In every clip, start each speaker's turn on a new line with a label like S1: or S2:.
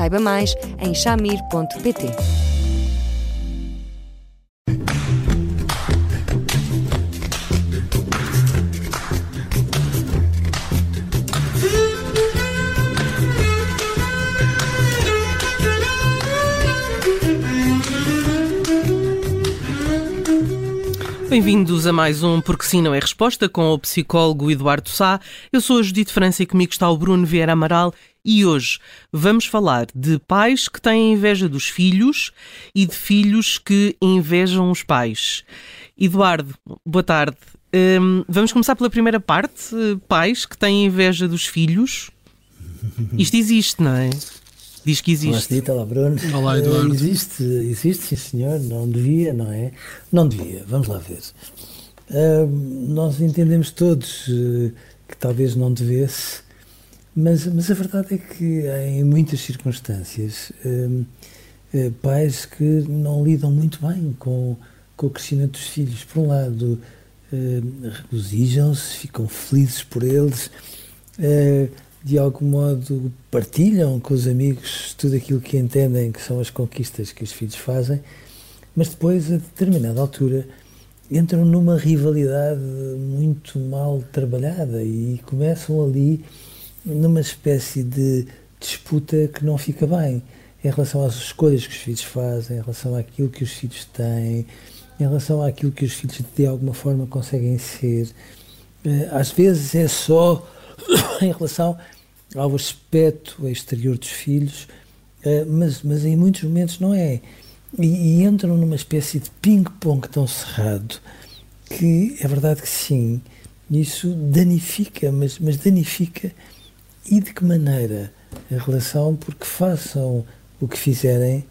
S1: Saiba mais em chamir.pt.
S2: Bem-vindos a mais um Porque Sim Não é Resposta com o psicólogo Eduardo Sá. Eu sou a Judite França e comigo está o Bruno Vieira Amaral e hoje vamos falar de pais que têm inveja dos filhos e de filhos que invejam os pais. Eduardo, boa tarde. Um, vamos começar pela primeira parte. Pais que têm inveja dos filhos. Isto existe, não é? Diz que existe.
S3: Olá, olá Bruno.
S4: Olá, Eduardo.
S3: Uh, existe, existe, sim senhor. Não devia, não é? Não devia. Vamos lá ver. Uh, nós entendemos todos uh, que talvez não devesse, mas, mas a verdade é que em muitas circunstâncias pais que não lidam muito bem com, com o crescimento dos filhos. Por um lado, regozijam-se, ficam felizes por eles de algum modo partilham com os amigos tudo aquilo que entendem que são as conquistas que os filhos fazem, mas depois, a determinada altura, entram numa rivalidade muito mal trabalhada e começam ali numa espécie de disputa que não fica bem em relação às escolhas que os filhos fazem, em relação àquilo que os filhos têm, em relação àquilo que os filhos de alguma forma conseguem ser. Eh, às vezes é só em relação ao aspecto exterior dos filhos, eh, mas, mas em muitos momentos não é. E, e entram numa espécie de ping-pong tão cerrado que é verdade que sim, isso danifica, mas, mas danifica e de que maneira a relação, porque façam o que fizerem,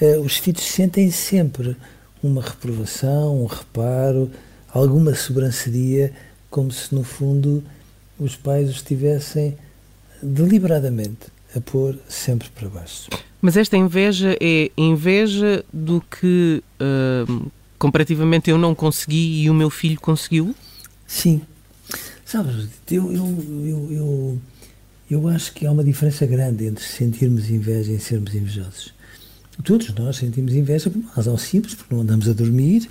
S3: eh, os filhos sentem sempre uma reprovação, um reparo, alguma sobranceria, como se no fundo os pais os tivessem deliberadamente a pôr sempre para baixo.
S2: Mas esta inveja é inveja do que uh, comparativamente eu não consegui e o meu filho conseguiu?
S3: Sim. Sabes, eu, eu, eu, eu, eu acho que há uma diferença grande entre sentirmos inveja e sermos invejosos. Todos nós sentimos inveja por uma razão simples, porque não andamos a dormir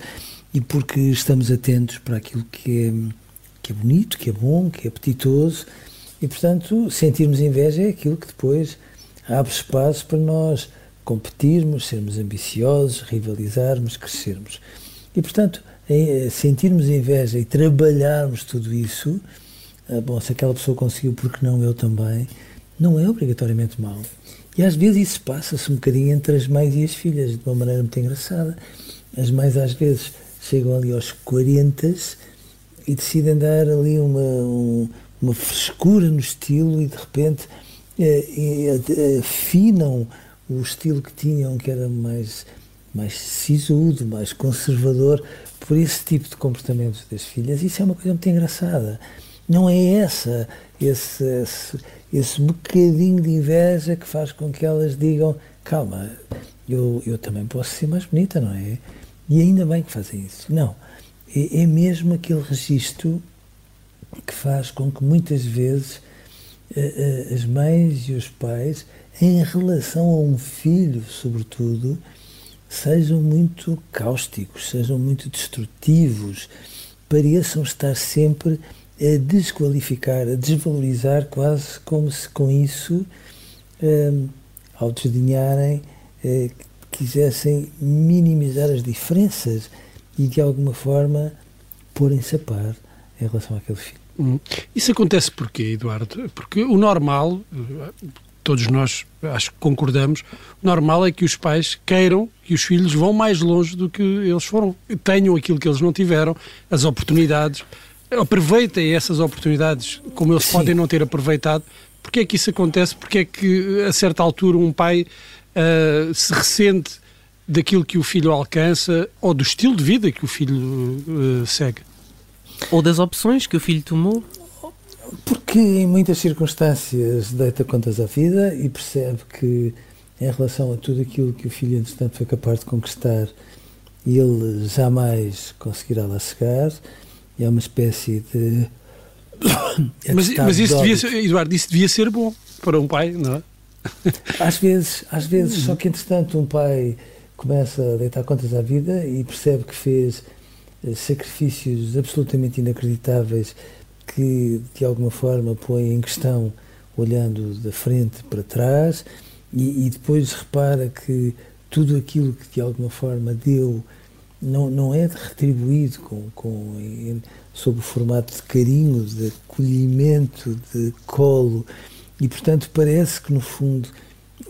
S3: e porque estamos atentos para aquilo que é, que é bonito, que é bom, que é apetitoso e, portanto, sentirmos inveja é aquilo que depois abre espaço para nós competirmos, sermos ambiciosos, rivalizarmos, crescermos. E, portanto, sentirmos inveja e trabalharmos tudo isso, bom, se aquela pessoa conseguiu, porque não eu também, não é obrigatoriamente mau. E às vezes isso passa-se um bocadinho entre as mães e as filhas, de uma maneira muito engraçada. As mães às vezes chegam ali aos 40 e decidem dar ali uma, um, uma frescura no estilo e de repente é, é, afinam o estilo que tinham, que era mais, mais sisudo, mais conservador, por esse tipo de comportamentos das filhas. Isso é uma coisa muito engraçada. Não é essa, esse, esse, esse bocadinho de inveja que faz com que elas digam: calma, eu, eu também posso ser mais bonita, não é? E ainda bem que fazem isso. Não. É, é mesmo aquele registro que faz com que muitas vezes eh, eh, as mães e os pais, em relação a um filho, sobretudo, sejam muito cáusticos, sejam muito destrutivos, pareçam estar sempre a desqualificar, a desvalorizar, quase como se com isso, eh, ao desdenharem, quisessem minimizar as diferenças e de alguma forma porem-se a par em relação àquele filho.
S4: Hum. Isso acontece porquê, Eduardo? Porque o normal, todos nós acho que concordamos, o normal é que os pais queiram que os filhos vão mais longe do que eles foram, tenham aquilo que eles não tiveram, as oportunidades, aproveitem essas oportunidades como eles Sim. podem não ter aproveitado. Porquê é que isso acontece? Porquê é que a certa altura um pai uh, se ressente daquilo que o filho alcança ou do estilo de vida que o filho uh, segue?
S2: Ou das opções que o filho tomou?
S3: Porque em muitas circunstâncias deita contas à vida e percebe que em relação a tudo aquilo que o filho, entretanto, foi capaz de conquistar, ele jamais conseguirá lá chegar. É uma espécie de.
S4: mas, mas isso devia ser, Eduardo, isso devia ser bom para um pai, não é?
S3: Às vezes, às vezes, só que entretanto um pai começa a deitar contas à vida e percebe que fez eh, sacrifícios absolutamente inacreditáveis que de alguma forma põem em questão olhando da frente para trás e, e, depois repara que tudo aquilo que de alguma forma deu não, não é retribuído com, com, sob o formato de carinho, de acolhimento, de colo. E portanto parece que no fundo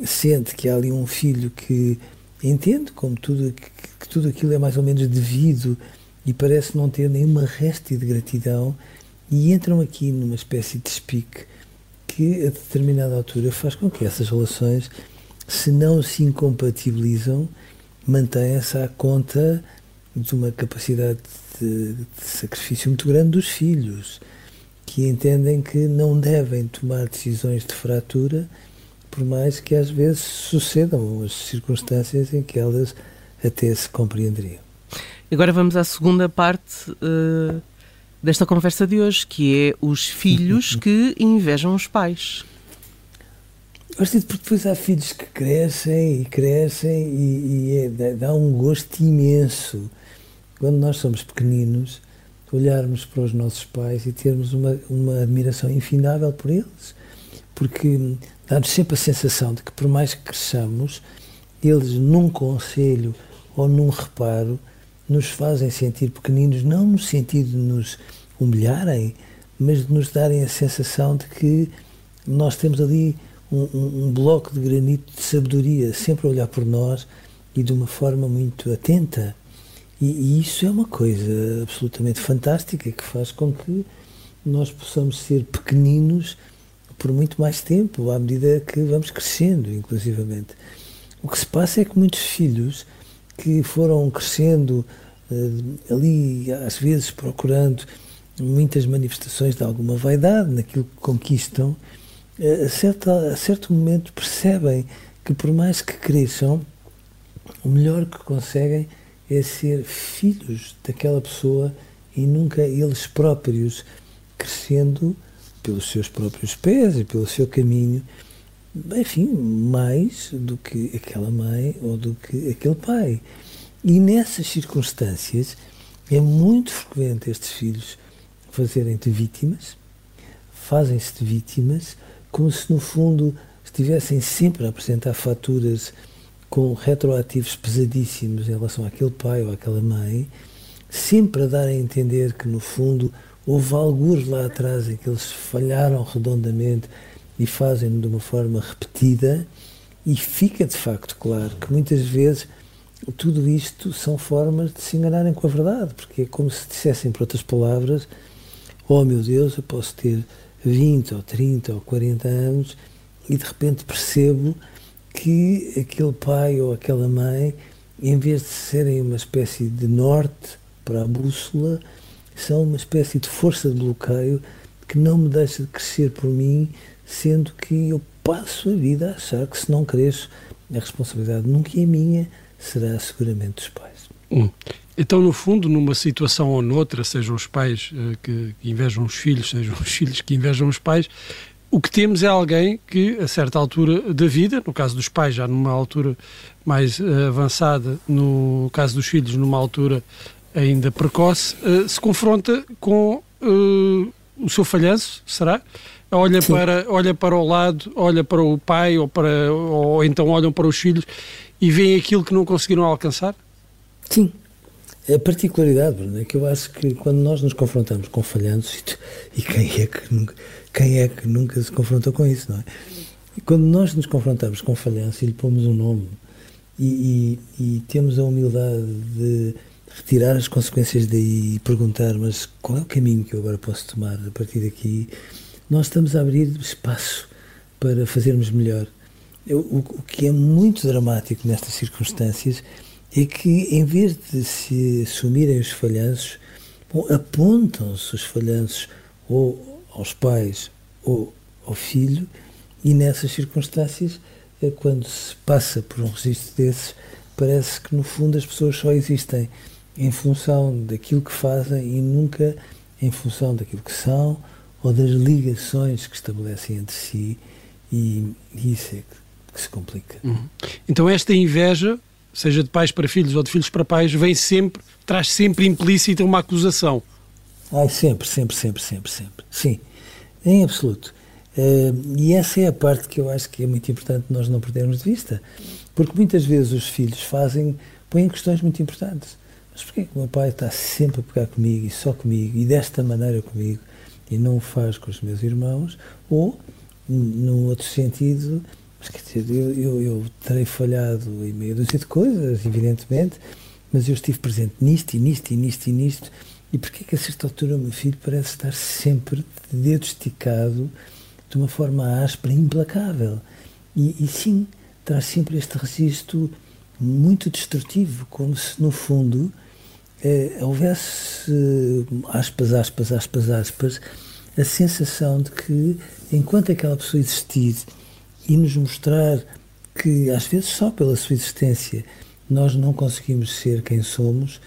S3: sente que há ali um filho que entende como tudo, que, que tudo aquilo é mais ou menos devido e parece não ter nenhuma réstia de gratidão e entram aqui numa espécie de espique que a determinada altura faz com que essas relações, se não se incompatibilizam, mantenham-se à conta de uma capacidade de, de, sacrifício muito grande dos filhos, que entendem que não devem tomar decisões de fratura, por mais que às vezes sucedam as circunstâncias em que elas até se compreenderiam.
S2: Agora vamos à segunda parte uh, desta conversa de hoje, que é os filhos que invejam os pais.
S3: Gosto porque depois há filhos que crescem e crescem e, e é, dá um gosto imenso quando nós somos pequeninos olharmos para os nossos pais e termos uma, uma admiração infindável por eles, porque dá-nos sempre a sensação de que por mais que cresçamos, eles num conselho ou num reparo nos fazem sentir pequeninos, não no sentido de nos humilharem, mas de nos darem a sensação de que nós temos ali um, um, um, bloco de granito de sabedoria, sempre a olhar por nós e de uma forma muito atenta. E, e isso é uma coisa absolutamente fantástica que faz com que nós possamos ser pequeninos por muito mais tempo, à medida que vamos crescendo, inclusivamente. O que se passa é que muitos filhos que foram crescendo uh, ali, às vezes procurando muitas manifestações de alguma vaidade naquilo que conquistam, uh, a, certa, a certo momento percebem que, por mais que cresçam, o melhor que conseguem é ser filhos daquela pessoa e nunca eles próprios crescendo pelos seus próprios pés e pelo seu caminho enfim, mais do que aquela mãe ou do que aquele pai. E nessas circunstâncias é muito frequente estes filhos fazerem-te vítimas, fazem-se de vítimas, como se no fundo estivessem sempre a apresentar faturas com retroativos pesadíssimos em relação àquele pai ou àquela mãe, sempre a dar a entender que no fundo houve alguns lá atrás em que eles falharam redondamente e fazem de uma forma repetida, e fica de facto claro que muitas vezes tudo isto são formas de se enganarem com a verdade, porque é como se dissessem, por outras palavras, oh meu Deus, eu posso ter 20 ou 30 ou 40 anos e de repente percebo que aquele pai ou aquela mãe, em vez de serem uma espécie de norte para a bússola, são uma espécie de força de bloqueio que não me deixa de crescer por mim sendo que eu passo a vida a achar que se não cresço, a responsabilidade nunca é minha, será seguramente dos pais.
S4: Hum. Então, no fundo, numa situação ou noutra, sejam os pais uh, que, invejam os filhos, sejam os filhos que invejam os pais, o que temos é alguém que, a certa altura da vida, no caso dos pais, já numa altura mais uh, avançada, no caso dos filhos, numa altura ainda precoce, uh, se confronta com o seu falhanço, será? olha para, olha para o lado, olha para o pai ou, para, ou então olham para os filhos e veem aquilo que não conseguiram alcançar?
S3: Sim. A particularidade, Bruno, é que eu acho que quando nós nos confrontamos com falhanços, e quem é que nunca, quem é que nunca se confrontou com isso, não é? E quando nós nos confrontamos com falhanço e lhe pomos um nome e, e, e temos a humildade de retirar as consequências daí e perguntar, mas qual é o caminho que eu agora posso tomar a partir daqui? nós estamos a abrir espaço para fazermos melhor. o, o que é muito dramático nestas circunstâncias é que, em vez de se assumirem os falhanços, apontam-se os falhanços ou aos pais ou ao filho, e nessas circunstâncias, é quando se passa por um registro desses, parece que no fundo as pessoas só existem em função daquilo que fazem e nunca em função daquilo que são ou das ligações que estabelecem entre si, e, e isso é que, que se complica.
S4: Uhum. Então, esta inveja seja de pais para filhos ou de filhos para pais, vem sempre, traz sempre implícita uma acusação.
S3: Ai, sempre, sempre, sempre, sempre, sempre. Sim, em absoluto. Uh, e essa é a parte que eu acho que é muito importante nós não perdermos de vista. Porque muitas vezes os filhos fazem, põem questões muito importantes. Mas porquê que o meu pai está sempre a pegar comigo e só comigo e desta maneira comigo e não o faz com os meus irmãos? Ou, num outro sentido, mas quer dizer, eu, eu, eu terei falhado em meia dúzia de coisas, evidentemente, mas eu estive presente nisto e nisto e nisto e nisto. E porquê que a certa altura o meu filho parece estar sempre de dedo esticado de uma forma áspera, implacável? E, e sim, traz sempre este registro muito destrutivo, como se no fundo eh, houvesse, aspas, aspas, aspas, aspas, a sensação de que enquanto aquela pessoa existir e nos mostrar que, às vezes, só pela sua existência, nós não conseguimos ser quem somos,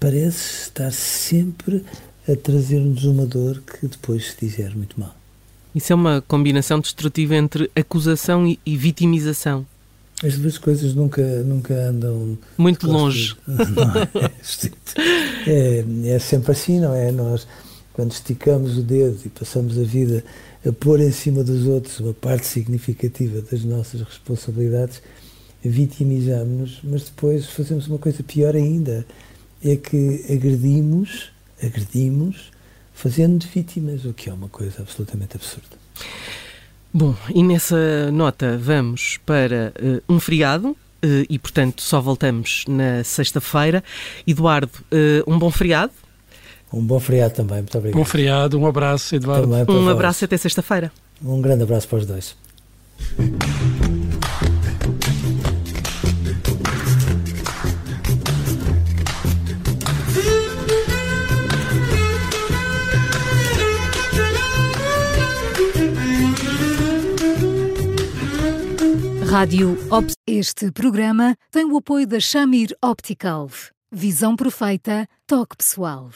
S3: parece estar sempre a trazer-nos uma dor que depois se dizer muito mal.
S2: Isso é uma combinação destrutiva entre acusação e, e vitimização.
S3: As duas coisas nunca, nunca andam
S2: muito longe.
S3: É, é, é, sempre assim, não é? Nós, quando esticamos o dedo e passamos a vida a pôr em cima dos outros uma parte significativa das nossas responsabilidades, vitimizamos-nos, mas depois fazemos uma coisa pior ainda, é que agredimos, agredimos, fazendo de vítimas, o que é uma coisa absolutamente absurda.
S2: Bom, e nessa nota vamos para uh, um feriado, Uh, e, portanto, só voltamos na sexta-feira. Eduardo, uh, um bom feriado.
S3: Um bom feriado também, muito obrigado.
S4: Bom feriado, um abraço, Eduardo.
S2: um abraço até sexta-feira.
S3: Um grande abraço para os dois.
S5: Rádio Ops. Este programa tem o apoio da Shamir Optical. Visão perfeita, toque pessoal.